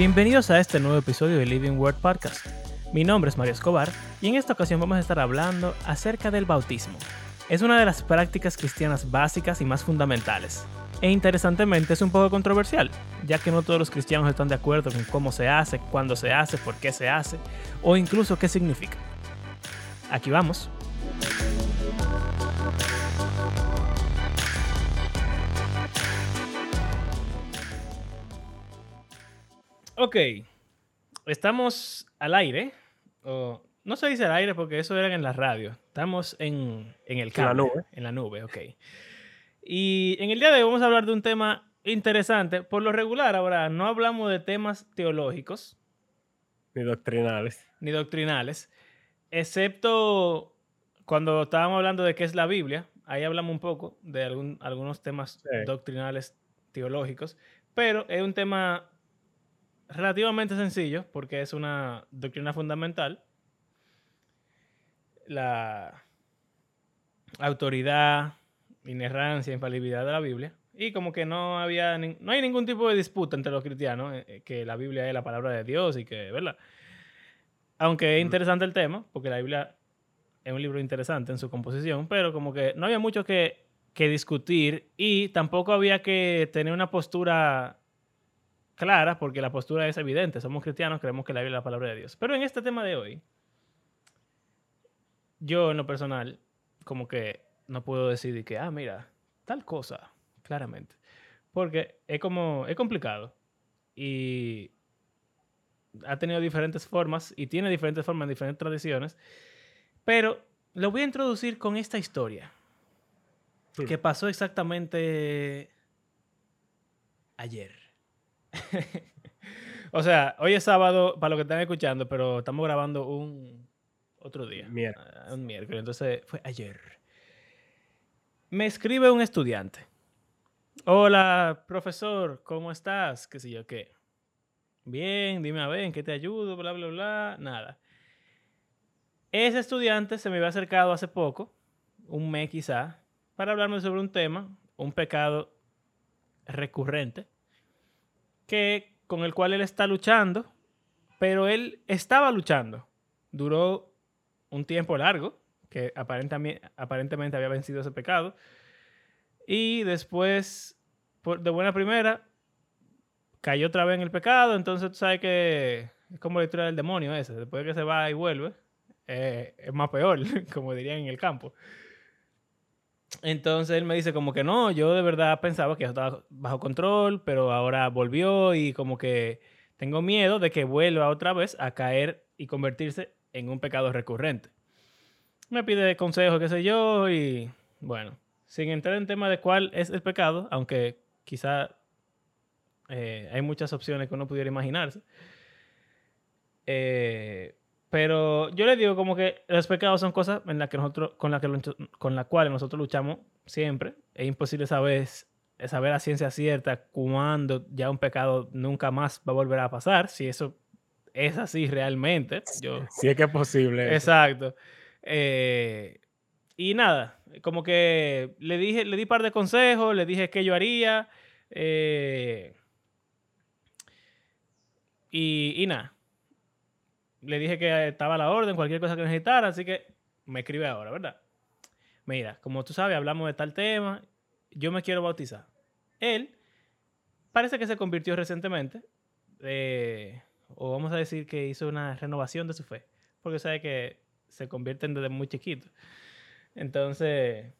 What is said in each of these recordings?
Bienvenidos a este nuevo episodio de Living Word Podcast. Mi nombre es Mario Escobar y en esta ocasión vamos a estar hablando acerca del bautismo. Es una de las prácticas cristianas básicas y más fundamentales. E interesantemente es un poco controversial, ya que no todos los cristianos están de acuerdo con cómo se hace, cuándo se hace, por qué se hace o incluso qué significa. Aquí vamos. Ok, estamos al aire. No se dice al aire porque eso era en la radio. Estamos en, el cable, En la nube. En la nube, ok. Y en el día de hoy vamos a hablar de un tema interesante. Por lo regular, ahora no hablamos de temas teológicos. Ni doctrinales. Ni doctrinales. Excepto cuando estábamos hablando de qué es la Biblia. Ahí hablamos un poco de algunos temas doctrinales teológicos. Pero es un tema relativamente sencillo porque es una doctrina fundamental. La autoridad, inerrancia, infalibilidad de la Biblia. Y como que no había, no hay ningún tipo de disputa entre los cristianos, eh, eh, que la Biblia es la palabra de Dios y que, ¿verdad? Aunque es interesante el tema, porque la Biblia es un libro interesante en su composición, pero como que no había mucho que, que discutir y tampoco había que tener una postura clara, porque la postura es evidente. Somos cristianos, creemos que la Biblia es la palabra de Dios. Pero en este tema de hoy, yo en lo personal, como que no puedo decir que, ah, mira, tal cosa, claramente. Porque es como, es complicado. Y ha tenido diferentes formas y tiene diferentes formas en diferentes tradiciones. Pero lo voy a introducir con esta historia. Que pasó exactamente ayer. o sea, hoy es sábado, para lo que están escuchando, pero estamos grabando un otro día. Ah, un miércoles. Entonces, fue ayer. Me escribe un estudiante. Hola, profesor, ¿cómo estás? ¿Qué sé yo qué? Bien, dime a ver, ¿en qué te ayudo? Bla, bla, bla. Nada. Ese estudiante se me había acercado hace poco, un mes quizá, para hablarme sobre un tema, un pecado recurrente que, con el cual él está luchando, pero él estaba luchando. Duró un tiempo largo, que aparentemente, aparentemente había vencido ese pecado. Y después, por, de buena primera, cayó otra vez en el pecado. Entonces tú sabes que es como la historia del demonio ese. Después de que se va y vuelve, eh, es más peor, como dirían en el campo. Entonces él me dice como que no, yo de verdad pensaba que estaba bajo control, pero ahora volvió y como que tengo miedo de que vuelva otra vez a caer y convertirse en un pecado recurrente. Me pide consejo, qué sé yo, y bueno, sin entrar en tema de cuál es el pecado, aunque quizá eh, hay muchas opciones que uno pudiera imaginarse. Eh, pero yo le digo como que los pecados son cosas en la que nosotros, con la que con la cual nosotros luchamos siempre. Es imposible saber, saber a ciencia cierta cuándo ya un pecado nunca más va a volver a pasar. Si eso es así realmente. Yo, sí es que es posible. Exacto. Eh, y nada, como que le dije, le di un par de consejos, le dije qué yo haría. Eh, y, y nada le dije que estaba a la orden, cualquier cosa que necesitara, así que me escribe ahora, ¿verdad? Mira, como tú sabes, hablamos de tal tema, yo me quiero bautizar. Él parece que se convirtió recientemente, eh, o vamos a decir que hizo una renovación de su fe, porque sabe que se convierten desde muy chiquitos. Entonces,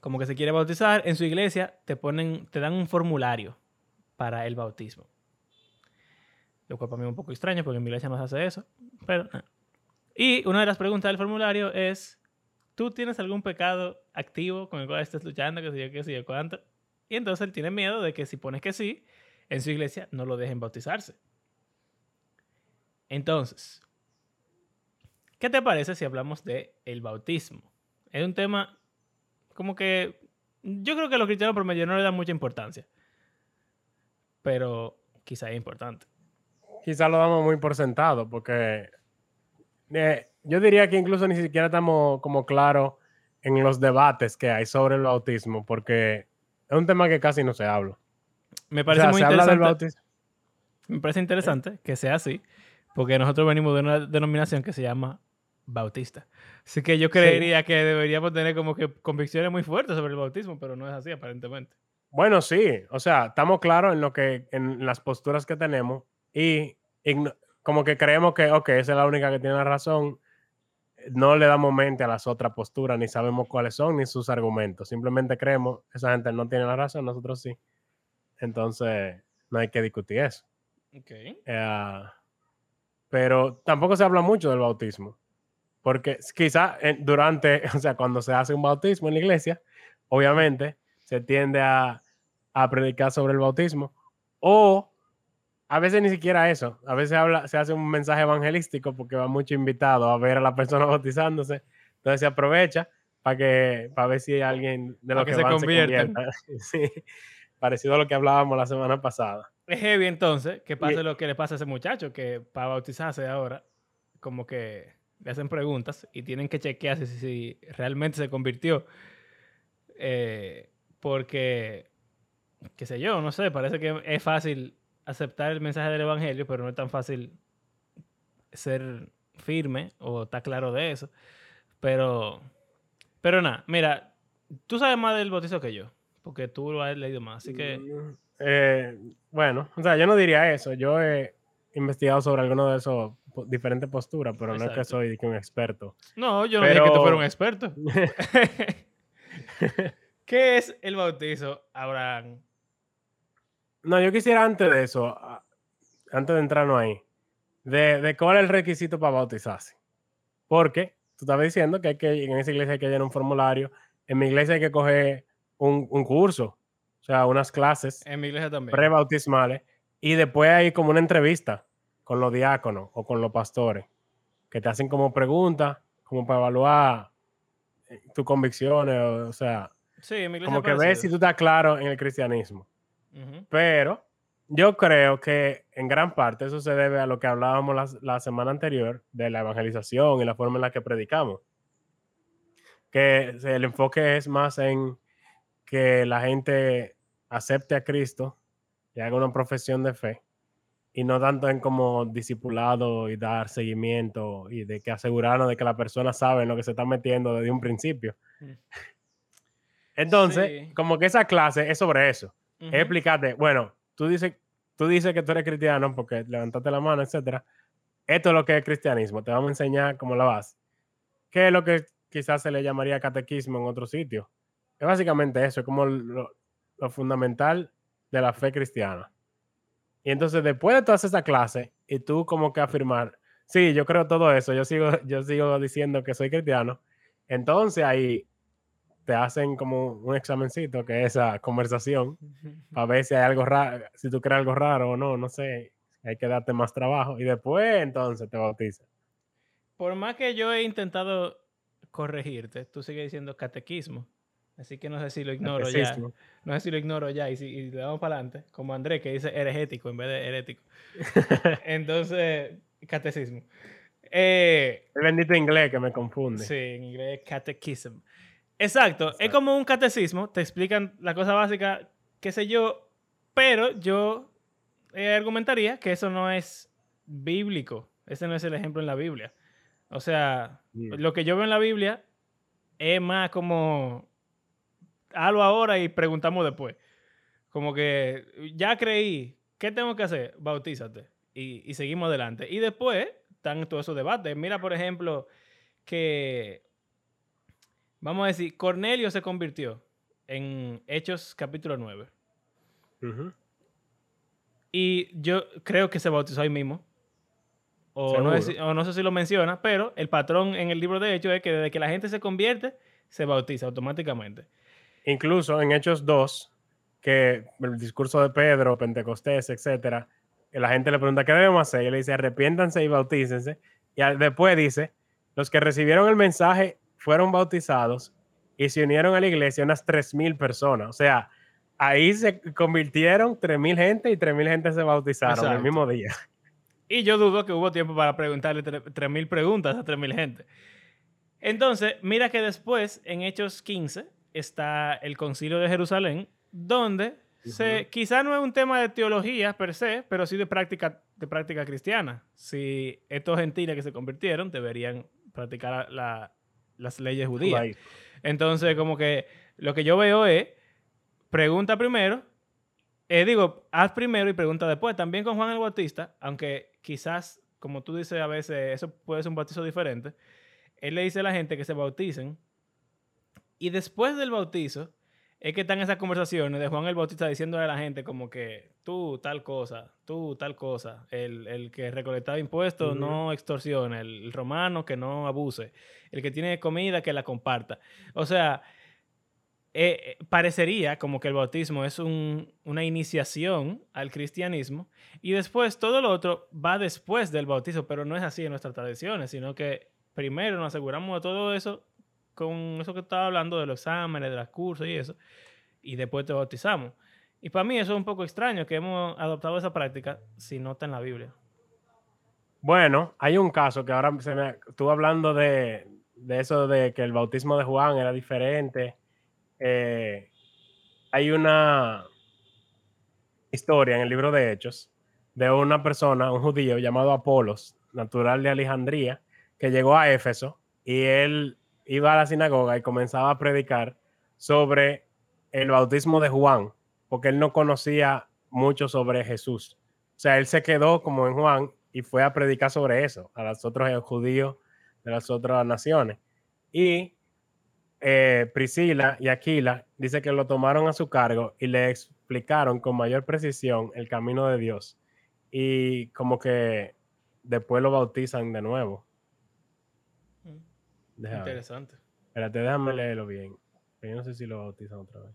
como que se quiere bautizar, en su iglesia te ponen, te dan un formulario para el bautismo. Lo cual para mí es un poco extraño porque en mi iglesia no se hace eso. Pero, ah. Y una de las preguntas del formulario es, ¿tú tienes algún pecado activo con el cual estés luchando? Que sé yo, qué sé yo, cuánto. Y entonces él tiene miedo de que si pones que sí, en su iglesia no lo dejen bautizarse. Entonces, ¿qué te parece si hablamos de el bautismo? Es un tema como que yo creo que a los cristianos promedio no le dan mucha importancia. Pero quizá es importante quizás lo damos muy por sentado, porque eh, yo diría que incluso ni siquiera estamos como claros en los debates que hay sobre el bautismo, porque es un tema que casi no se habla. Me parece muy interesante. Me parece interesante que sea así, porque nosotros venimos de una denominación que se llama bautista. Así que yo creería que deberíamos tener como que convicciones muy fuertes sobre el bautismo, pero no es así aparentemente. Bueno, sí, o sea, estamos claros en lo que, en las posturas que tenemos y como que creemos que, ok, esa es la única que tiene la razón, no le damos mente a las otras posturas, ni sabemos cuáles son, ni sus argumentos. Simplemente creemos esa gente no tiene la razón, nosotros sí. Entonces, no hay que discutir eso. Okay. Eh, pero tampoco se habla mucho del bautismo. Porque quizá durante, o sea, cuando se hace un bautismo en la iglesia, obviamente se tiende a, a predicar sobre el bautismo. O a veces ni siquiera eso. A veces habla, se hace un mensaje evangelístico porque va mucho invitado a ver a la persona bautizándose. Entonces se aprovecha para que para ver si hay alguien de los que, se, convierta. sí, parecido a lo que hablábamos la semana pasada. Es heavy entonces que pase lo que le pasa a ese muchacho que para bautizarse ahora como que le hacen preguntas y tienen que chequear si, realmente se convirtió. Eh, porque, qué sé yo, no sé, parece que es fácil aceptar el mensaje del Evangelio, pero no es tan fácil ser firme o estar claro de eso. Pero, pero nada, mira, tú sabes más del bautizo que yo, porque tú lo has leído más, así que... Mm, eh, bueno, o sea, yo no diría eso, yo he investigado sobre alguno de esos diferentes posturas, pero no es que soy un experto. No, yo no dije que tú fueras un experto. ¿Qué es el bautizo, Abraham? No, yo quisiera antes de eso, antes de entrarnos ahí, de, cuál es el requisito para bautizarse. Porque tú estabas diciendo que, hay que en esa iglesia hay que llenar un formulario. En mi iglesia hay que coger un, curso, o sea, unas clases. En mi iglesia también. Prebautismales. Y después hay como una entrevista con los diáconos o con los pastores, que te hacen como preguntas, como para evaluar eh, tus convicciones, o, sea, como que ves si tú estás claro en el cristianismo. Pero yo creo que en gran parte eso se debe a lo que hablábamos la, semana anterior de la evangelización y la forma en la que predicamos. Que el enfoque es más en que la gente acepte a Cristo y haga una profesión de fe y no tanto en como discipulado y dar seguimiento y de que asegurarnos de que la persona sabe en lo que se está metiendo desde un principio. Mm. Entonces, como que esa clase es sobre eso es explicarte, bueno, tú dices, tú dices que tú eres cristiano porque levantaste la mano, etcétera. Esto es lo que es cristianismo. Te vamos a enseñar cómo la vas. ¿Qué es lo que quizás se le llamaría catequismo en otro sitio? Es básicamente eso, es como lo, fundamental de la fe cristiana. Y entonces, después de toda esa clase, y tú como que afirmar, sí, yo creo todo eso, yo sigo, yo sigo diciendo que soy cristiano, entonces ahí te hacen como un examencito, que es esa conversación, para ver si hay algo raro, si tú crees algo raro o no, no sé, hay que darte más trabajo y después entonces te bautizas. Por más que yo he intentado corregirte, tú sigues diciendo catequismo. Así que no sé si lo ignoro ya. No sé si lo ignoro ya y, si, le damos para adelante. Como Andrés que dice heregético en vez de herético. Entonces, catecismo. Eh, el bendito inglés que me confunde. Sí, en inglés catequism. Exacto. Es como un catecismo, te explican la cosa básica, qué sé yo, pero yo eh, argumentaría que eso no es bíblico. Ese no es el ejemplo en la Biblia. O sea, lo que yo veo en la Biblia es más como hazlo ahora y preguntamos después. Como que ya creí, ¿qué tengo que hacer? Bautízate. Y, y seguimos adelante. Y después están todos esos debates. Mira, por ejemplo, que Vamos a decir, Cornelio se convirtió en Hechos capítulo 9. Y yo creo que se bautizó ahí mismo. O no, sé si lo menciona, pero el patrón en el libro de Hechos es que desde que la gente se convierte, se bautiza automáticamente. Incluso en Hechos 2, que el discurso de Pedro, Pentecostés, etcétera, la gente le pregunta, ¿qué debemos hacer? Y él dice, arrepiéntanse y bautícense. Y después dice, los que recibieron el mensaje fueron bautizados y se unieron a la iglesia unas 3.000 personas. O sea, ahí se convirtieron 3.000 gente y 3.000 gente se bautizaron el mismo día. Y yo dudo que hubo tiempo para preguntarle 3.000 preguntas a 3.000 gente. Entonces, mira que después, en Hechos 15, está el concilio de Jerusalén, donde se, quizá no es un tema de teología per se, pero sí de práctica, de práctica cristiana. Si estos gentiles que se convirtieron deberían practicar la- las leyes judías. Entonces, como que lo que yo veo es, pregunta primero, eh, digo, haz primero y pregunta después. También con Juan el Bautista, aunque quizás, como tú dices a veces, eso puede ser un bautizo diferente, él le dice a la gente que se bauticen y después del bautizo es que están esas conversaciones de Juan el Bautista diciéndole a la gente como que tú tal cosa, tú tal cosa, el, el que recolectaba impuestos no extorsione, el, romano que no abuse, el que tiene comida que la comparta. O sea, eh, eh, parecería como que el bautismo es un- una iniciación al cristianismo y después todo lo otro va después del bautizo, pero no es así en nuestras tradiciones, sino que primero nos aseguramos de todo eso con eso que estaba hablando de los exámenes, de los cursos y eso, y después te bautizamos. Y para mí eso es un poco extraño que hemos adoptado esa práctica si no está en la Biblia. Bueno, hay un caso que ahora se me estuve hablando de, de eso de que el bautismo de Juan era diferente. Eh, hay una historia en el libro de Hechos de una persona, un judío llamado Apolos, natural de Alejandría, que llegó a Éfeso y él iba a la sinagoga y comenzaba a predicar sobre el bautismo de Juan, porque él no conocía mucho sobre Jesús. O sea, él se quedó como en Juan y fue a predicar sobre eso a los otros judíos de las otras naciones. Y eh, Priscila y Aquila dice que lo tomaron a su cargo y le explicaron con mayor precisión el camino de Dios. Y como que después lo bautizan de nuevo. Déjame. Interesante. Espérate, déjame leerlo bien. Yo no sé si lo bautizan otra vez.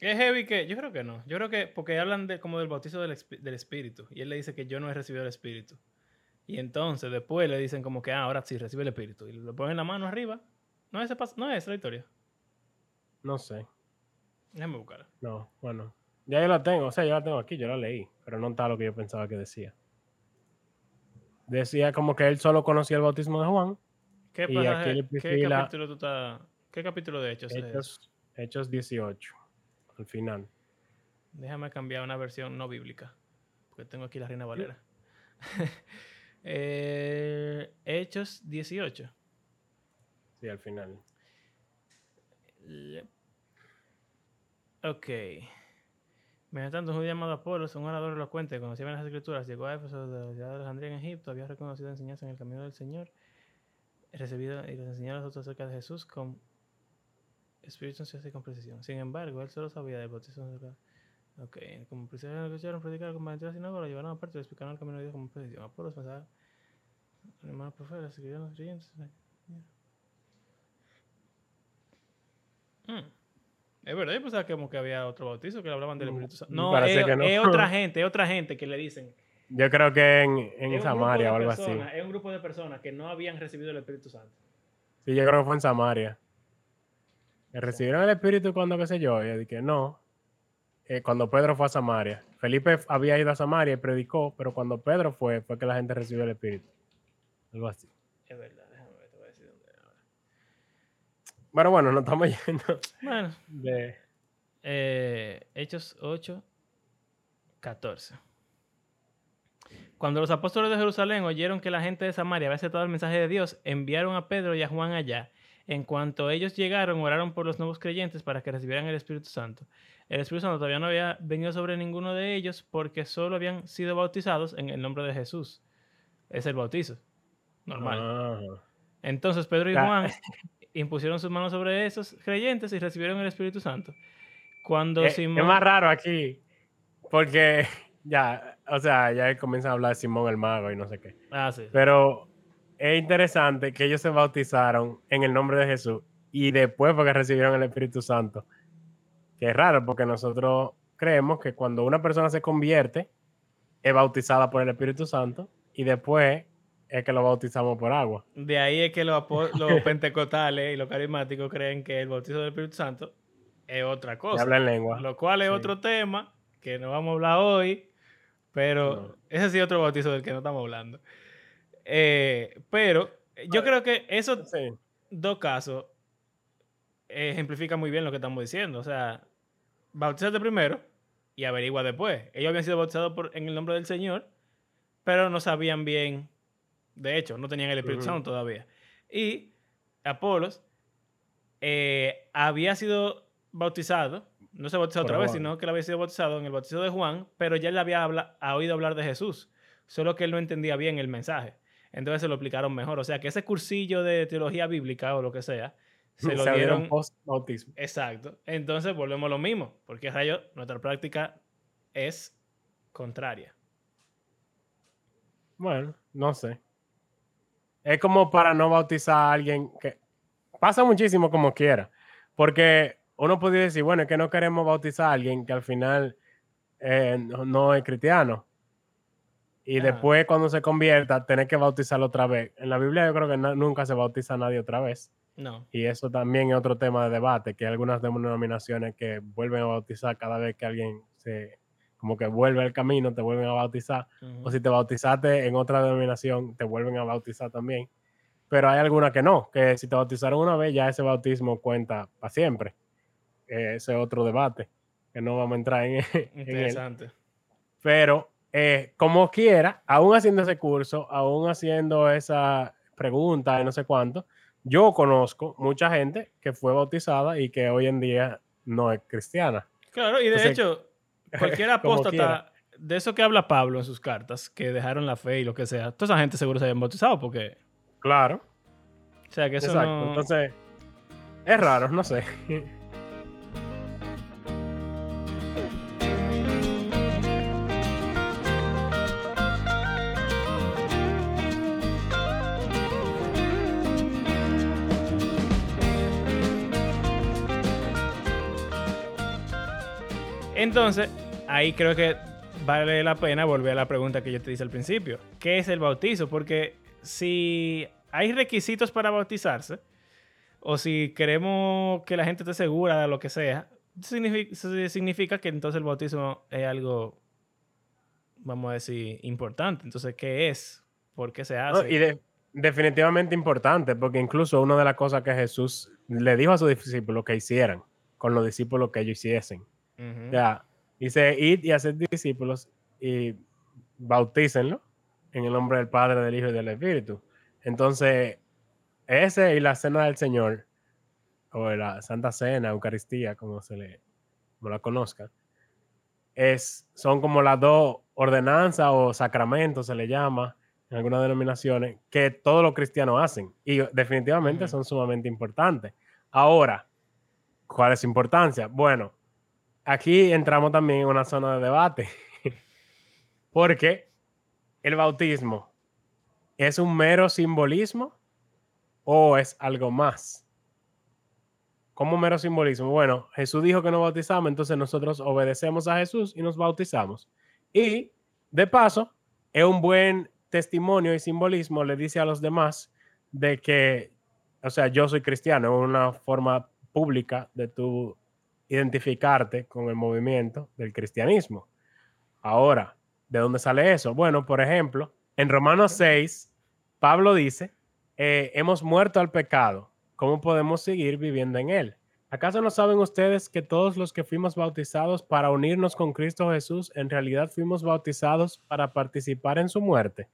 Es heavy que, yo creo que no. Yo creo que, porque hablan de, como del bautizo del, del Espíritu. Y él le dice que yo no he recibido el Espíritu. Y entonces después le dicen como que, ah, ahora sí, recibe el Espíritu. Y le ponen la mano arriba. No es, ese no es esa la historia. No sé. Déjame buscarla. No, bueno. Ya yo la tengo, o sea, yo la tengo aquí, yo la leí, pero no está lo que yo pensaba que decía. Decía como que él solo conocía el bautismo de Juan, ¿Qué, Y pasaje- aquí le ¿qué capítulo tú estás? ¿Qué capítulo de Hechos es ese? Hechos, Hechos 18, al final. Déjame cambiar una versión no bíblica. Porque tengo aquí la Reina Valera. Eh, Hechos 18. Sí, al final. Ok. Mientras tanto, un llamado Apolos, un orador elocuente, conocía bien las escrituras, llegó a Éfeso de la ciudad de Alejandría en Egipto, había reconocido enseñanza en el camino del Señor, recibido y les enseñó a los otros acerca de Jesús con espíritu ansioso y con precisión. Sin embargo, él solo sabía del bautismo de. Ok, como prisioneros escucharon predicar con valentía sin lo llevaron aparte y le explicaron el camino de Dios con precisión. Apolos pensaba, hermanos profetas, escribieron los creyentes. Mm. Es verdad, yo pensaba que como que había otro bautizo que le hablaban del Mm, Espíritu Santo. No, es, no. es otra gente, es otra gente que le dicen. Yo creo que en, en Samaria o algo así. Es un grupo de personas que no habían recibido el Espíritu Santo. Sí, yo creo que fue en Samaria. Que recibieron el Espíritu cuando, qué sé yo, y dije, no. Eh, cuando Pedro fue a Samaria. Felipe había ido a Samaria y predicó, pero cuando Pedro fue, fue que la gente recibió el Espíritu. Algo así. Es verdad, déjame ver, te voy a decir dónde ahora. Bueno, bueno, no estamos yendo Bueno, de... eh, Hechos 8, 14. Cuando los apóstoles de Jerusalén oyeron que la gente de Samaria había aceptado el mensaje de Dios, enviaron a Pedro y a Juan allá. En cuanto ellos llegaron, oraron por los nuevos creyentes para que recibieran el Espíritu Santo. El Espíritu Santo todavía no había venido sobre ninguno de ellos porque solo habían sido bautizados en el nombre de Jesús. Es el bautizo. Normal. Ah. Entonces Pedro y. Juan impusieron sus manos sobre esos creyentes y recibieron el Espíritu Santo. Cuando Eh, Simón... Es más raro aquí, porque ya, o sea, ya comienzan a hablar de Simón el mago y no sé qué. Ah, sí. Pero es interesante que ellos se bautizaron en el nombre de Jesús y después porque recibieron el Espíritu Santo. Que es raro porque nosotros creemos que cuando una persona se convierte, es bautizada por el Espíritu Santo y después es que lo bautizamos por agua. De ahí es que los, los pentecostales y los carismáticos creen que el bautizo del Espíritu Santo es otra Y cosa. habla en lengua. Lo cual es Sí. otro tema que no vamos a hablar hoy, pero No. ese sí es otro bautizo del que no estamos hablando. Eh, pero yo creo que esos Sí. dos casos ejemplifican muy bien lo que estamos diciendo. O sea, bautízate primero y averigua después. Ellos habían sido bautizados por, en el nombre del Señor, pero no sabían bien, de hecho, no tenían el Espíritu. Santo todavía. Y Apolos eh, había sido bautizado, no se bautizó otra vez, sino que él había sido bautizado en el bautizo de Juan, pero ya él había habla- ha oído hablar de Jesús, solo que él no entendía bien el mensaje. Entonces se lo explicaron mejor. O sea, que ese cursillo de teología bíblica o lo que sea, se lo dieron post bautismo. Exacto. Entonces volvemos a lo mismo, porque rayo, nuestra práctica es contraria. Bueno, no sé. Es como para no bautizar a alguien que pasa muchísimo como quiera. Porque uno podría decir, bueno, es que no queremos bautizar a alguien que al final eh, no, no es cristiano. Y después, cuando se convierta, tener que bautizarlo otra vez. En la Biblia, yo creo que nunca se bautiza a nadie otra vez. No. Y eso también es otro tema de debate, que hay algunas denominaciones que vuelven a bautizar cada vez que alguien se, como que vuelve al camino, te vuelven a bautizar. O si te bautizaste en otra denominación, te vuelven a bautizar también. Pero hay algunas que no, que si te bautizaron una vez, ya ese bautismo cuenta para siempre. Ese es otro debate, que no vamos a entrar en, en él. Interesante. Pero eh, como quiera, aún haciendo ese curso, aún haciendo esa pregunta y no sé cuánto, yo conozco mucha gente que fue bautizada y que hoy en día no es cristiana. Claro, y de Entonces, hecho, cualquier apóstata, de eso que habla Pablo en sus cartas, que dejaron la fe y lo que sea, toda esa gente seguro se habían bautizado porque, Claro, o sea, que eso exacto. no... Entonces, es raro, no sé. Entonces, ahí creo que vale la pena volver a la pregunta que yo te hice al principio. ¿Qué es el bautizo? Porque si hay requisitos para bautizarse, o si queremos que la gente esté segura de lo que sea, significa, significa que entonces el bautismo es algo, vamos a decir, importante. Entonces, ¿qué es? ¿Por qué se No, hace? y de- definitivamente importante, porque incluso una de las cosas que Jesús le dijo a sus discípulos que hicieran con los discípulos que ellos hiciesen. Ujú. Ya, dice, id y hacer discípulos y bautícenlo en el nombre del Padre, del Hijo y del Espíritu. Entonces, ese y la cena del Señor, o la Santa Cena, Eucaristía, como se le como la conozca, es, son como las dos ordenanzas o sacramentos, se le llama en algunas denominaciones, que todos los cristianos hacen. Y definitivamente Ujú. son sumamente importantes. Ahora, ¿cuál es su importancia? Bueno, aquí entramos también en una zona de debate. Porque el bautismo es un mero simbolismo o es algo más. ¿Cómo mero simbolismo? Bueno, Jesús dijo que nos bautizamos, entonces nosotros obedecemos a Jesús y nos bautizamos. Y de paso, es un buen testimonio y simbolismo, le dice a los demás de que, o sea, yo soy cristiano, una forma pública de tu identificarte con el movimiento del cristianismo. Ahora, ¿de dónde sale eso? Bueno, por ejemplo, en Romanos 6, Pablo dice, eh, hemos muerto al pecado, ¿cómo podemos seguir viviendo en él? ¿Acaso no saben ustedes que todos los que fuimos bautizados para unirnos con Cristo Jesús, en realidad fuimos bautizados para participar en su muerte?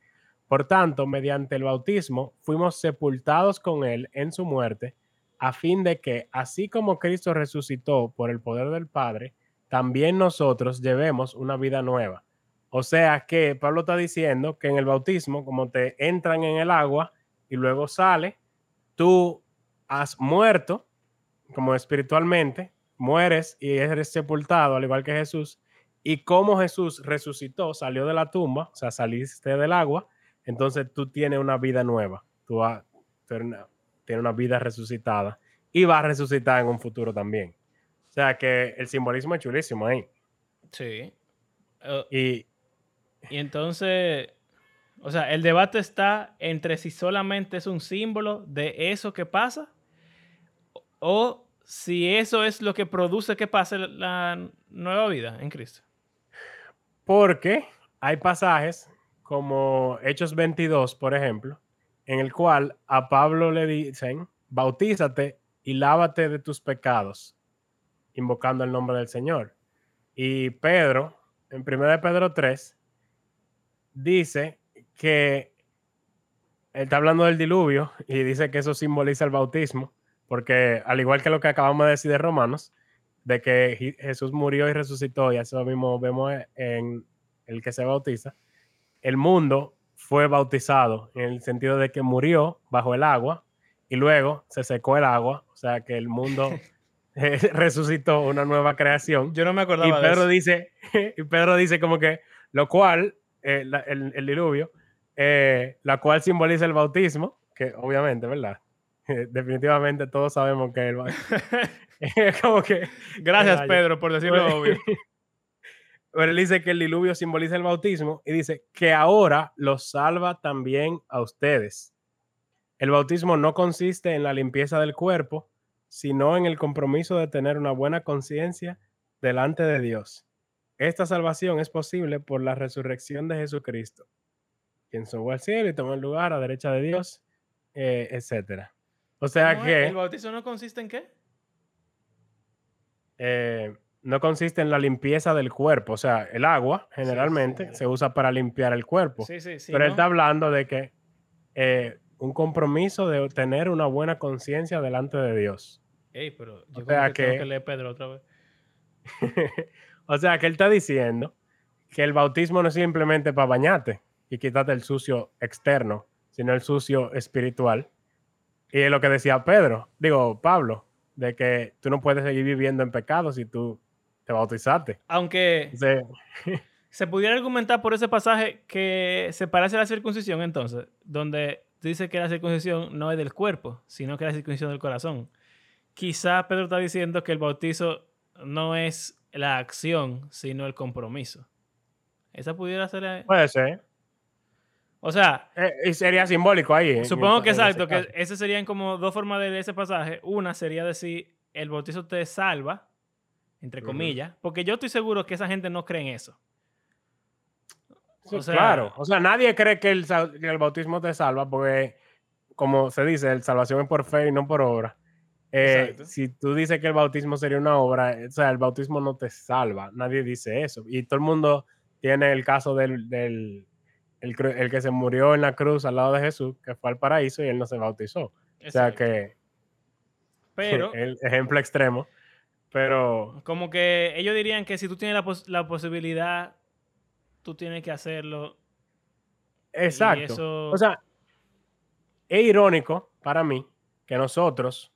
Por tanto, mediante el bautismo, fuimos sepultados con él en su muerte, a fin de que, así como Cristo resucitó por el poder del Padre, también nosotros llevemos una vida nueva. O sea que Pablo está diciendo que en el bautismo, como te entran en el agua y luego sale, tú has muerto como espiritualmente, mueres y eres sepultado al igual que Jesús. Y como Jesús resucitó, salió de la tumba, o sea, saliste del agua, entonces tú tienes una vida nueva. Tú, vas- tú eres una- vida resucitada y vas a resucitar en un futuro también. O sea que el simbolismo es chulísimo ahí. Sí. Eh, Y y entonces, o sea, el debate está entre si solamente es un símbolo de eso que pasa o- o si eso es lo que produce que pase la nueva vida en Cristo. porque hay pasajes como Hechos 22, por ejemplo, en el cual a Pablo le dicen, bautízate y lávate de tus pecados, invocando el nombre del Señor. Y Pedro, en 1 de Pedro 3, dice que está hablando del diluvio y dice que eso simboliza el bautismo, porque al igual que lo que acabamos de decir de Romanos, de que Je- Jesús murió y resucitó, y eso mismo vemos en el que se bautiza, el mundo fue bautizado en el sentido de que murió bajo el agua y luego se secó el agua, o sea que el mundo eh, resucitó una nueva creación. Yo no me Y acordaba de Pedro eso. dice, y Pedro dice como que, lo cual, eh, la- el, el diluvio, eh, la cual simboliza el bautismo, que obviamente, ¿verdad? Definitivamente todos sabemos que el bautismo. como que... Gracias. Pedro, por decirlo obvio. Pero él dice que el diluvio simboliza el bautismo y dice que ahora los salva también a ustedes. El bautismo no consiste en la limpieza del cuerpo, sino en el compromiso de tener una buena conciencia delante de Dios. Esta salvación es posible por la resurrección de Jesucristo, quien subió al cielo y tomó el lugar a derecha de Dios, eh, etcétera. O sea que ¿El bautismo no consiste en qué? eh, no consiste en la limpieza del cuerpo. O sea, el agua generalmente sí. se usa para limpiar el cuerpo. Sí, pero él está hablando de que eh, un compromiso de tener una buena conciencia delante de Dios. Ey, pero yo O sea que tengo que- que leer Pedro otra vez. o sea, que él está diciendo que el bautismo no es simplemente para bañarte y quitarte el sucio externo, sino el sucio espiritual. Y es lo que decía Pedro, digo, Pablo, de que tú no puedes seguir viviendo en pecado si tú te bautizaste. Aunque se pudiera argumentar por ese pasaje que se parece a la circuncisión, entonces, donde dice que la circuncisión no es del cuerpo, sino que es la circuncisión del corazón. Quizá Pedro está diciendo que el bautizo no es la acción, sino el compromiso. Esa pudiera ser la... puede ser. O sea, Eh, y sería simbólico ahí. Supongo que exacto, que esas serían como dos formas de leer ese pasaje. Una sería decir, el bautizo te salva, entre comillas, porque yo estoy seguro que esa gente no cree en eso. Sí, o sea- claro. O sea, nadie cree que el, sal- que el bautismo te salva porque, como se dice, el salvación es por fe y no por obra. Eh, si tú dices que el bautismo sería una obra, eh, o sea, el bautismo no te salva. Nadie dice eso. Y todo el mundo tiene el caso del, del el, el que se murió en la cruz al lado de Jesús, que fue al paraíso y él no se bautizó. O sea que Pero, el ejemplo extremo. Pero como que ellos dirían que si tú tienes la, pos- la posibilidad, tú tienes que hacerlo. Exacto. Y eso... O sea, es irónico para mí que nosotros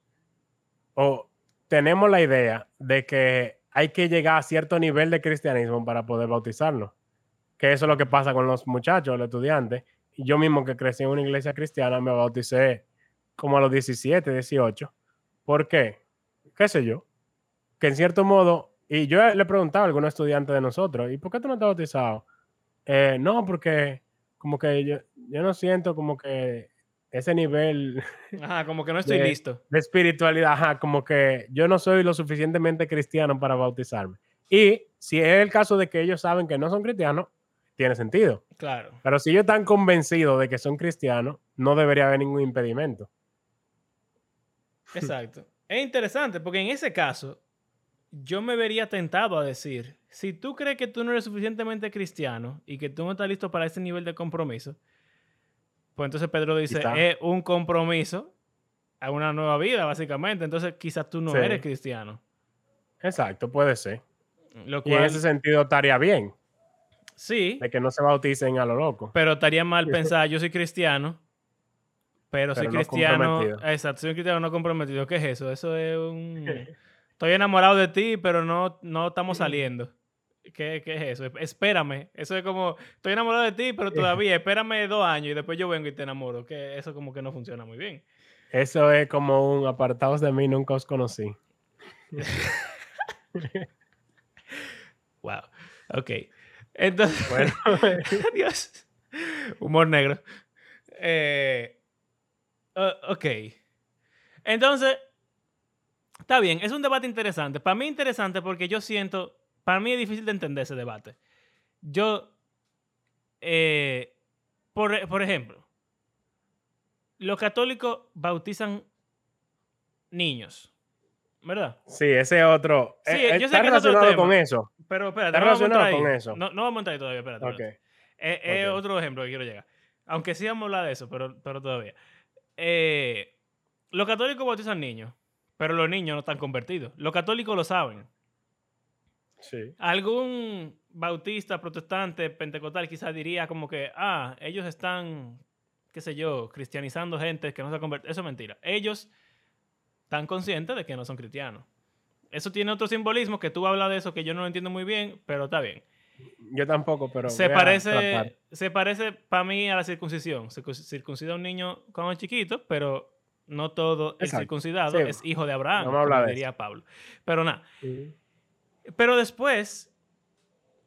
o tenemos la idea de que hay que llegar a cierto nivel de cristianismo para poder bautizarnos. Que eso es lo que pasa con los muchachos, los estudiantes. Yo mismo que crecí en una iglesia cristiana me bauticé como a los 17, 18. ¿Por qué? ¿Qué sé yo? Que en cierto modo, y yo le preguntaba a algunos estudiantes de nosotros, ¿y por qué tú no has bautizado? Eh, no, porque como que yo, yo no siento como que ese nivel Ajá, como que no estoy de- listo. de espiritualidad, ajá, como que yo no soy lo suficientemente cristiano para bautizarme. Y si es el caso de que ellos saben que no son cristianos, tiene sentido. Claro. Pero si ellos están convencidos de que son cristianos, no debería haber ningún impedimento. Exacto. Es interesante porque en ese caso, yo me vería tentado a decir, si tú crees que tú no eres suficientemente cristiano y que tú no estás listo para ese nivel de compromiso, pues entonces Pedro dice, es un compromiso a una nueva vida, básicamente. Entonces quizás tú no Sí. eres cristiano. Exacto, puede ser. Lo Y en cual, ese sentido estaría bien, sí, de que no se bauticen a lo loco. pero estaría mal pensar, yo soy cristiano, pero, soy Pero no cristiano. Exacto, soy un cristiano no comprometido. ¿Qué es eso? Eso es un... Estoy enamorado de ti, pero no, no estamos saliendo. ¿Qué, qué es eso? Esp- Espérame. Eso es como, estoy enamorado de ti, pero todavía espérame dos años y después yo vengo y te enamoro. Que eso como que no funciona muy bien. Eso es como un apartados de mí, nunca os conocí. Wow. Ok. Entonces, Bueno, Dios. Humor negro. Eh, ok. Entonces, está bien. Es un debate interesante. Para mí interesante porque yo siento, para mí es difícil de entender ese debate. Yo, eh, por, por ejemplo, los católicos bautizan niños. ¿Verdad? Sí, ese otro. Sí, eh, yo sé está que es otro relacionado con eso. Pero espérate, Está no vamos a relacionado con eso. No, no vamos a entrar ahí todavía, espérate. Ok. espérate. Es, otro ejemplo que quiero llegar. Aunque sí vamos a hablar de eso, pero, pero todavía. Eh, los católicos bautizan niños, pero los niños no están convertidos. Los católicos lo saben. Sí. Algún bautista, protestante, pentecostal quizás diría como que, ah, ellos están, qué sé yo, cristianizando gente que no se ha convertido. Eso es mentira. Ellos están conscientes de que no son cristianos. Eso tiene otro simbolismo que tú hablas de eso que yo no lo entiendo muy bien, pero está bien. Yo tampoco, pero. se parece, se parece para mí a la circuncisión. Se cu- circuncida a un niño cuando es chiquito, pero no todo el Exacto. circuncidado Sí. es hijo de Abraham, hablar como diría Pablo. Pero nada. Pero después,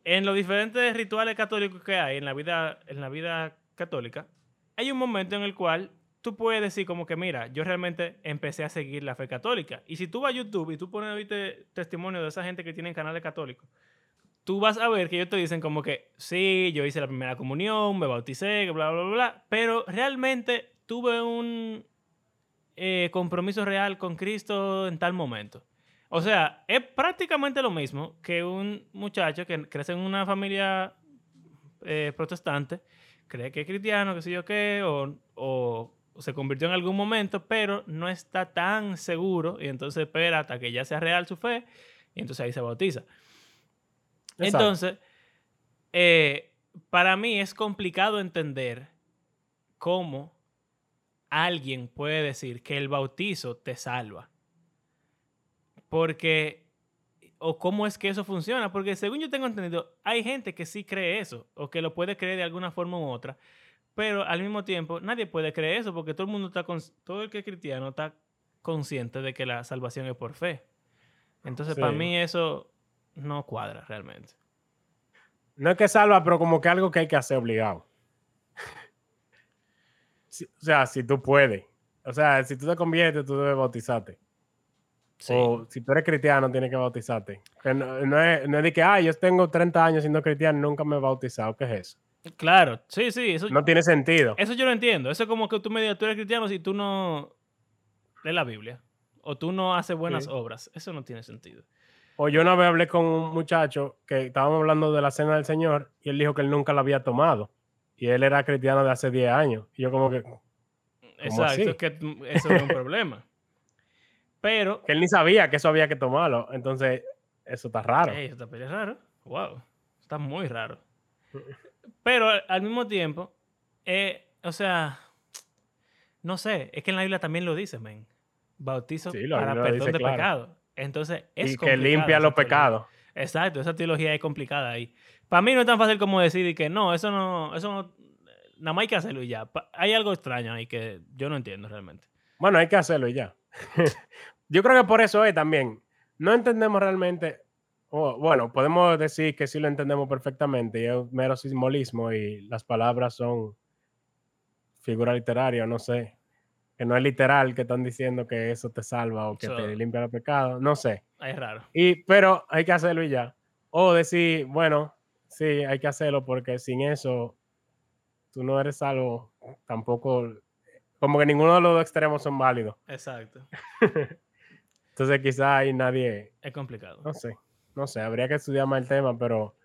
en los diferentes rituales católicos que hay en la vida, en la vida católica, hay un momento en el cual tú puedes decir como que, mira, yo realmente empecé a seguir la fe católica. Y si tú vas a YouTube y tú pones ¿viste, testimonio de esa gente que tienen canales católicos, tú vas a ver que ellos te dicen como que, sí, yo hice la primera comunión, me bauticé, bla, bla, bla, bla, pero realmente tuve un eh, compromiso real con Cristo en tal momento. O sea, es prácticamente lo mismo que un muchacho que crece en una familia eh, protestante, cree que es cristiano, que sé yo qué, o, o se convirtió en algún momento, pero no está tan seguro y entonces espera hasta que ya sea real su fe y entonces ahí se bautiza. Exacto. Entonces, eh, para mí es complicado entender cómo alguien puede decir que el bautizo te salva. Porque, o cómo es que eso funciona, porque según yo tengo entendido, hay gente que sí cree eso, o que lo puede creer de alguna forma u otra, pero al mismo tiempo nadie puede creer eso, porque todo el mundo está, cons- todo el que es cristiano está consciente de que la salvación es por fe. Entonces, para mí eso no cuadra realmente. No es que salva, pero como que algo que hay que hacer obligado. Si- o sea, si tú puedes. O sea, si tú te conviertes, tú debes bautizarte. Sí. O si tú eres cristiano, tienes que bautizarte. Que no, no es, no es de que, ah, yo tengo 30 años siendo cristiano y nunca me he bautizado. ¿Qué es eso? Claro, sí, sí, eso, No tiene sentido. eso yo lo entiendo. Eso es como que tú me digas, tú eres cristiano si tú no lees la Biblia o tú no haces buenas Sí. obras. Eso no tiene sentido. O yo una vez hablé con un muchacho que estábamos hablando de la cena del Señor y él dijo que él nunca la había tomado. Y él era cristiano de hace 10 años. Y yo como que, Exacto, así? es que eso es un problema. Pero, que él ni sabía que eso había que tomarlo. Entonces, eso está raro. eso está raro. Wow, está muy raro. Pero al, mismo tiempo, eh, o sea, no sé, es que en la Biblia también lo dice, men. Bautizo Sí, para perdón dice de claro. pecado. Entonces, es y que limpia los pecados. Exacto, esa teología es complicada ahí. Para mí no es tan fácil como decir que no, eso no, eso no, nada más hay que hacerlo y ya. Hay algo extraño ahí que yo no entiendo realmente. Bueno, hay que hacerlo y ya. Yo creo que por eso es también. No entendemos realmente, o, bueno, podemos decir que sí lo entendemos perfectamente y es mero simbolismo y las palabras son figura literaria, no sé. Que no es literal que están diciendo que eso te salva o que So- te limpia los pecados, no sé. Es raro. Y, pero hay que hacerlo y ya. O decir, bueno, sí, hay que hacerlo porque sin eso tú no eres salvo, tampoco, como que ninguno de los dos extremos son válidos. Exacto. Entonces quizá ahí nadie, Es complicado. no sé, no sé, habría que estudiar más el tema, pero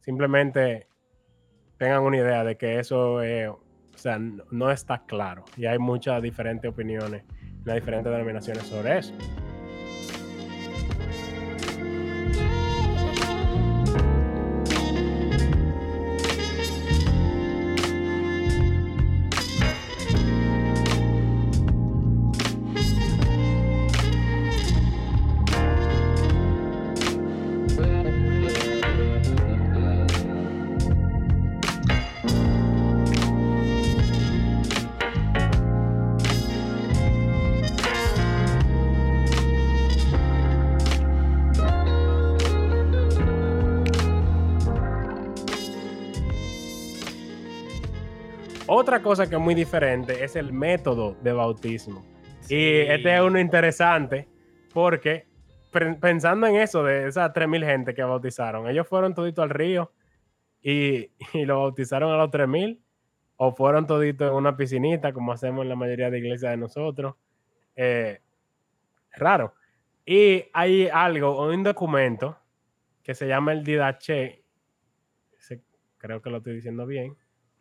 simplemente tengan una idea de que eso eh, o sea, no, no está claro y hay muchas diferentes opiniones, las diferentes denominaciones sobre eso. Otra cosa que es muy diferente es el método de bautismo. Y este es uno interesante porque pensando en eso de esas 3.000 gente que bautizaron, ellos fueron todito al río y, y lo bautizaron a los 3.000 o fueron todito en una piscinita como hacemos en la mayoría de iglesias de nosotros. Eh, raro. Y hay algo, un documento que se llama el Didache. creo que lo estoy diciendo bien.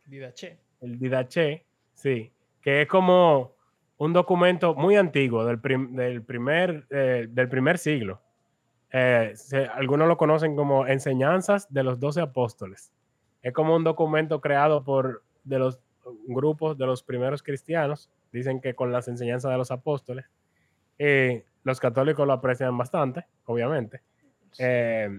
Didache. El Didache, sí. Que es como un documento muy antiguo del, prim- del primer, eh, del primer siglo. Eh, se- algunos lo conocen como Enseñanzas de los Doce Apóstoles. Es como un documento creado por de los grupos de los primeros cristianos. Dicen que con las enseñanzas de los apóstoles. Eh, los católicos lo aprecian bastante, obviamente. Eh,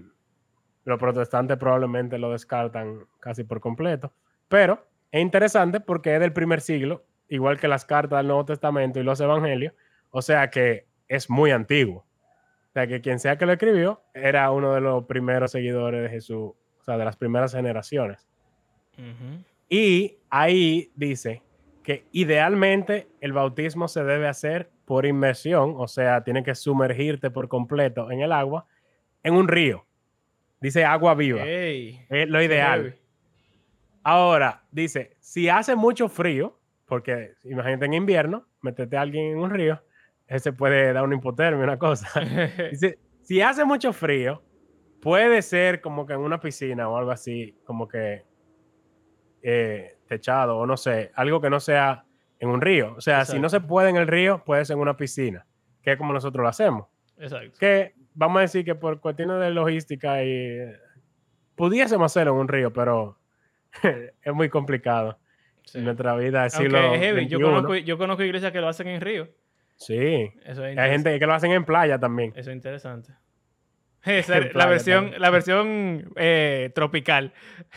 los protestantes probablemente lo descartan casi por completo. Pero es interesante porque es del primer siglo, igual que las cartas del Nuevo Testamento y los evangelios. O sea que es muy antiguo. O sea que quien sea que lo escribió era uno de los primeros seguidores de Jesús, o sea, de las primeras generaciones. Y ahí dice que idealmente el bautismo se debe hacer por inmersión, o sea, tiene que sumergirte por completo en el agua, en un río. Dice agua viva. Es lo ideal. Ahora, dice, si hace mucho frío, porque imagínate en invierno, metete a alguien en un río, ese puede dar una hipotermia, una cosa. Dice, si hace mucho frío, puede ser como que en una piscina o algo así, como que eh, techado o no sé, algo que no sea en un río. O sea, si no se puede en el río, puede ser en una piscina, que es como nosotros lo hacemos. Exacto. Que vamos a decir que por cuestiones de logística y eh, pudiésemos hacerlo en un río, pero es muy complicado Sí. en nuestra vida. es heavy. Yo conozco, yo conozco iglesias que lo hacen en río. Sí, Eso es hay gente que lo hacen en playa también. Eso es interesante. Esa la versión, también. la versión eh, tropical.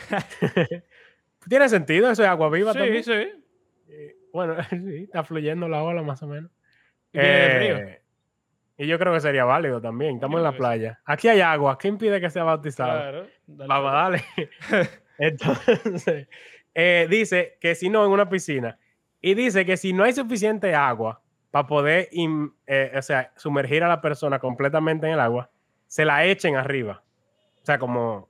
Tiene sentido, eso es agua viva Sí, también. sí. Eh, Bueno, sí, está fluyendo la ola más o menos. Viene del Eh, río. Y yo creo que sería válido también. Estamos en la sí. playa. Aquí hay agua. ¿Qué impide que sea bautizado? Claro. dale, Vamos, dale. dale. Entonces, eh, dice que si no, en una piscina. Y dice que si no hay suficiente agua para poder eh, o sea, sumergir a la persona completamente en el agua, se la echen arriba. O sea, como,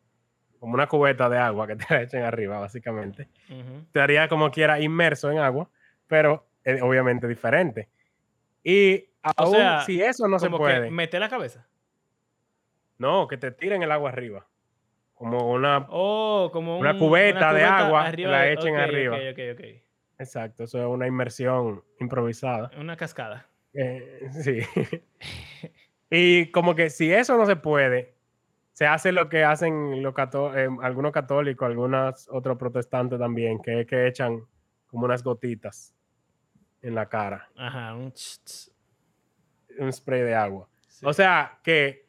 como una cubeta de agua que te la echen arriba, básicamente. Ujú. Te haría como quiera inmerso en agua, pero eh, obviamente diferente. Y aún sea, si eso no se puede, que mete la cabeza. no, que te tiren el agua arriba. Como una Oh, como Una un- cubeta de agua, arriba la echen arriba. Exacto, eso es una inmersión improvisada. Una cascada. Eh, sí. y como que si eso no se puede, se hace lo que hacen los cató- eh, algunos católicos, algunos otros protestantes también, que que echan como unas gotitas en la cara, Ajá, un un spray de agua. sí. O sea que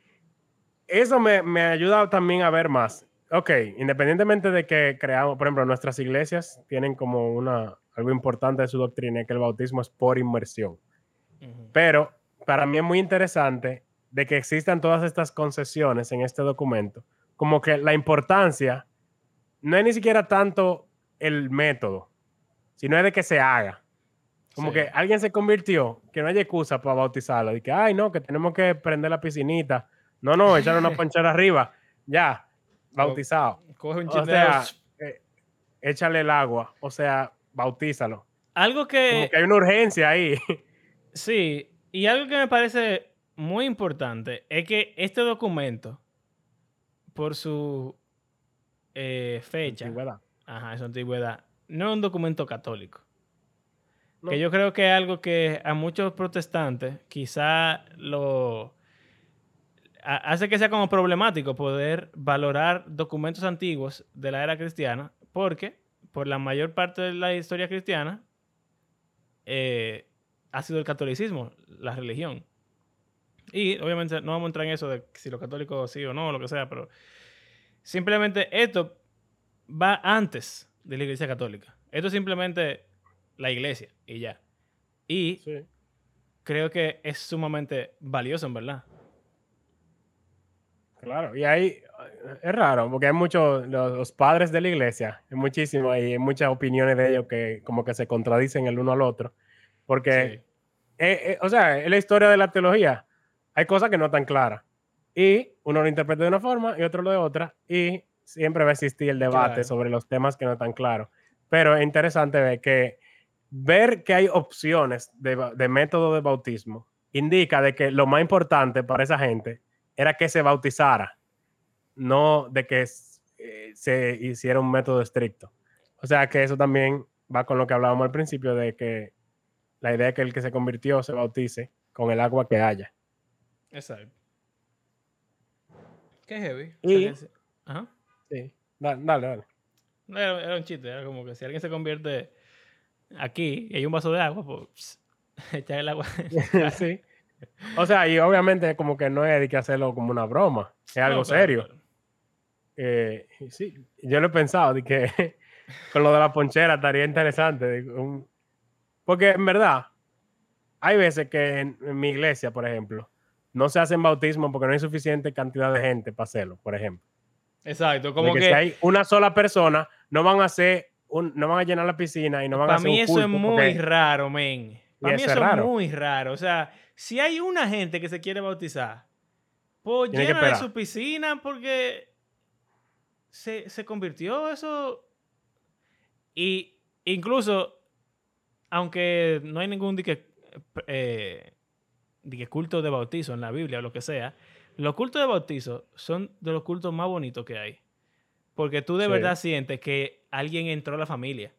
eso me, me ayuda también a ver más. Ok, independientemente de que creamos, por ejemplo, nuestras iglesias tienen como una, algo importante de su doctrina, que el bautismo es por inmersión. Pero para mí es muy interesante de que existan todas estas concesiones en este documento, como que la importancia no es ni siquiera tanto el método, sino es de que se haga. Como Sí. que alguien se convirtió, que no hay excusa para bautizarlo, y que, ay, no, que tenemos que prender la piscinita. No, no, echarle una ponchera arriba, ya, bautizado. Coge un O sea, eh, échale el agua, o sea, bautízalo. Algo Como que, que hay una urgencia ahí. sí, y algo que me parece muy importante es que este documento, por su eh, fecha, Antigüedad. ajá, su antigüedad, no es un documento católico. No. Que yo creo que es algo que a muchos protestantes quizá lo hace que sea como problemático poder valorar documentos antiguos de la era cristiana, porque por la mayor parte de la historia cristiana eh, ha sido el catolicismo, la religión. Y obviamente no vamos a entrar en eso de si los católicos sí o no, lo que sea, pero simplemente esto va antes de la iglesia católica. Esto es simplemente la iglesia y ya. Y Sí. creo que es sumamente valioso, en verdad. Claro, y ahí es raro, porque hay muchos, los, los padres de la iglesia, hay muchísimos, y hay muchas opiniones de ellos que como que se contradicen el uno al otro, porque, Sí. eh, eh, o sea, en la historia de la teología hay cosas que no están claras, y uno lo interpreta de una forma y otro lo de otra, y siempre va a existir el debate Claro. sobre los temas que no están claros, pero es interesante ver que ver que hay opciones de, de método de bautismo indica de que lo más importante para esa gente era que se bautizara, no de que eh, se hiciera un método estricto. O sea que eso también va con lo que hablábamos al principio de que la idea es que el que se convirtió se bautice con el agua que haya. Exacto. Qué heavy. Y- O sea, que- Ajá. Sí. Dale, dale. dale. No, Era, era un chiste, era como que si alguien se convierte aquí y hay un vaso de agua, pues echar el agua. sí. O sea, y obviamente como que no es de que hacerlo como una broma, es algo No, claro, serio. claro. Eh, sí, yo lo he pensado, de que con lo de la ponchera estaría interesante. un- Porque en verdad, hay veces que en, en mi iglesia, por ejemplo, no se hacen bautismos porque no hay suficiente cantidad de gente para hacerlo, por ejemplo. Exacto, como que, que, si hay una sola persona, no van a hacer un, no van a llenar la piscina y no van a para hacer mí un eso es muy porque- raro, men. Para mí eso es muy raro. O sea, si hay una gente que se quiere bautizar, pues Tiene llena de su piscina porque se, se convirtió eso. Y incluso, aunque no hay ningún dique, eh, dique culto de bautizo en la Biblia o lo que sea, los cultos de bautizo son de los cultos más bonitos que hay. Porque tú de Sí. verdad sientes que alguien entró a la familia.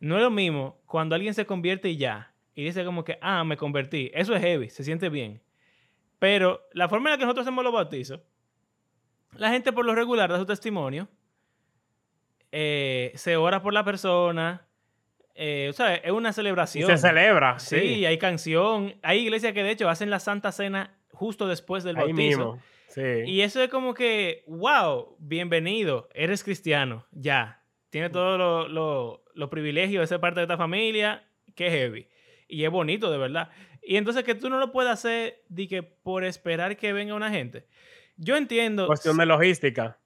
No es lo mismo cuando alguien se convierte y ya, y dice como que, ah, me convertí. Eso es heavy, se siente bien. Pero la forma en la que nosotros hacemos los bautizos, la gente por lo regular da su testimonio, eh, se ora por la persona, eh, o sea, es una y celebración. se celebra. Sí, Sí, hay canción. Hay iglesias que de hecho hacen la Santa Cena justo después del ahí bautizo. mismo. Sí. Y eso es como que, wow, bienvenido, eres cristiano, ya. Tienes todos los lo, los privilegios de ser parte de esta familia, que heavy. Y es bonito, de verdad. Y entonces que tú no lo puedas hacer de que por esperar que venga una gente. Yo entiendo. Cuestión de logística.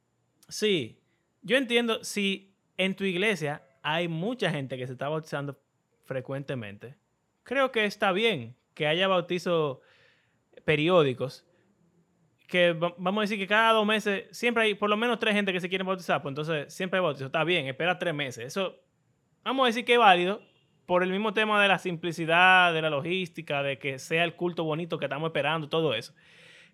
Sí, yo entiendo si en tu iglesia hay mucha gente que se está bautizando frecuentemente. Creo que está bien que haya bautizos periódicos. Que va- vamos a decir que cada dos meses siempre hay por lo menos tres gente que se quieren bautizar. Pues entonces siempre hay bautizo. Está bien, espera tres meses. Eso vamos a decir que es válido por el mismo tema de la simplicidad, de la logística, de que sea el culto bonito que estamos esperando, todo eso.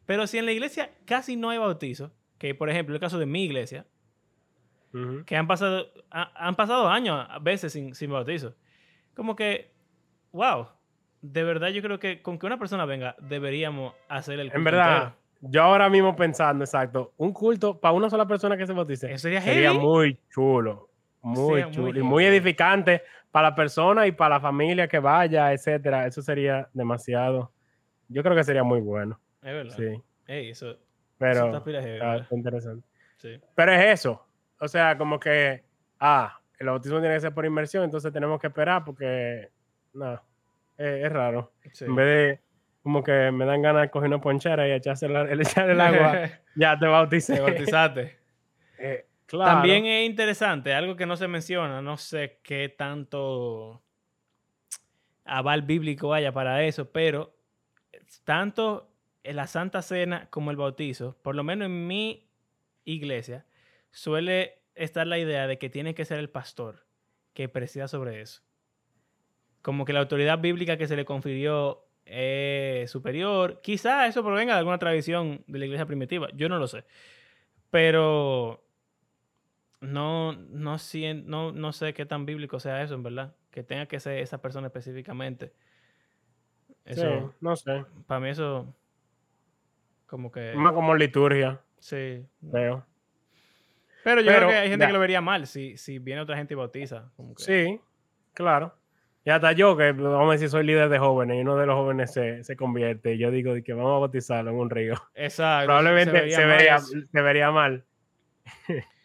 Pero si en la iglesia casi no hay bautizo, que por ejemplo el caso de mi iglesia, que han pasado, ha- han pasado años a veces sin, sin bautizo. Como que, wow, de verdad yo creo que con que una persona venga deberíamos hacer el culto En verdad, entero. yo ahora mismo pensando, exacto, un culto para una sola persona que se bautice Eso sería sería muy chulo, muy chulo y muy edificante para la persona y para la familia que vaya, etcétera. Eso sería demasiado. Yo creo que sería muy bueno, Es verdad. sí. Eso, eso Pero interesante. Sí. Pero es eso, o sea, como que, ah, el bautismo tiene que ser por inmersión, entonces tenemos que esperar porque, no, es, es raro. sí. En vez de, como que me dan ganas de coger una ponchera y echarse el echar el agua, ya te bauticé. Te bautizaste. Eh, claro. También es interesante, algo que no se menciona, no sé qué tanto aval bíblico haya para eso, pero tanto en la Santa Cena como el bautizo, por lo menos en mi iglesia, suele estar la idea de que tiene que ser el pastor que presida sobre eso. Como que la autoridad bíblica que se le confirió es superior. Quizá eso provenga de alguna tradición de la iglesia primitiva, yo no lo sé. Pero no, no, no, no sé qué tan bíblico sea eso, en verdad. Que tenga que ser esa persona específicamente. Sí, Eso, no sé. para mí eso, como que, Más como liturgia, sí. veo. Pero yo creo que hay gente ya. que lo vería mal si, si viene otra gente y bautiza. como que- Sí, claro. Y hasta yo, que vamos a decir, soy líder de jóvenes y uno de los jóvenes se, se convierte. Y yo digo que vamos a bautizarlo en un río. Exacto. Probablemente se mal vería, eso. se vería mal.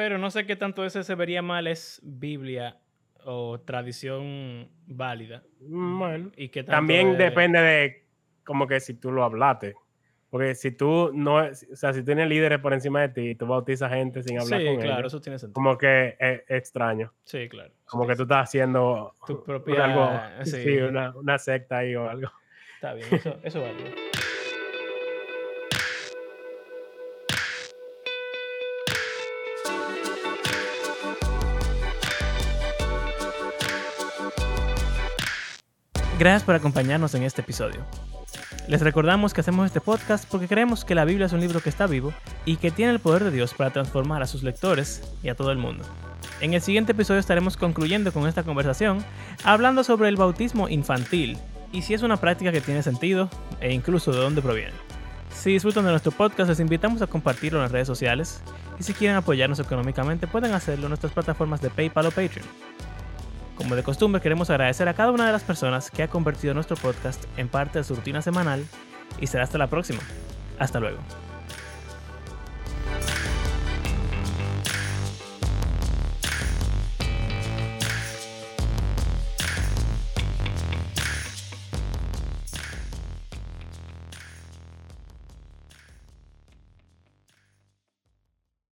Pero no sé qué tanto ese se vería mal es Biblia o tradición válida. Mm, Bueno, Y tanto también depende de como que si tú lo hablaste. Porque si tú no, o sea, si tienes líderes por encima de ti y tú bautizas gente sin hablar Sí, con claro, ellos, eso tiene sentido. como que es extraño. Sí, claro. Como que tú estás haciendo Tu propia- algo, sí. sí, una, una secta ahí o algo. Está bien, eso, eso vale. Gracias por acompañarnos en este episodio. Les recordamos que hacemos este podcast porque creemos que la Biblia es un libro que está vivo y que tiene el poder de Dios para transformar a sus lectores y a todo el mundo. En el siguiente episodio estaremos concluyendo con esta conversación, hablando sobre el bautismo infantil y si es una práctica que tiene sentido e incluso de dónde proviene. Si disfrutan de nuestro podcast, les invitamos a compartirlo en las redes sociales y si quieren apoyarnos económicamente pueden hacerlo en nuestras plataformas de PayPal o Patreon. Como de costumbre, queremos agradecer a cada una de las personas que ha convertido nuestro podcast en parte de su rutina semanal y será hasta la próxima. Hasta luego.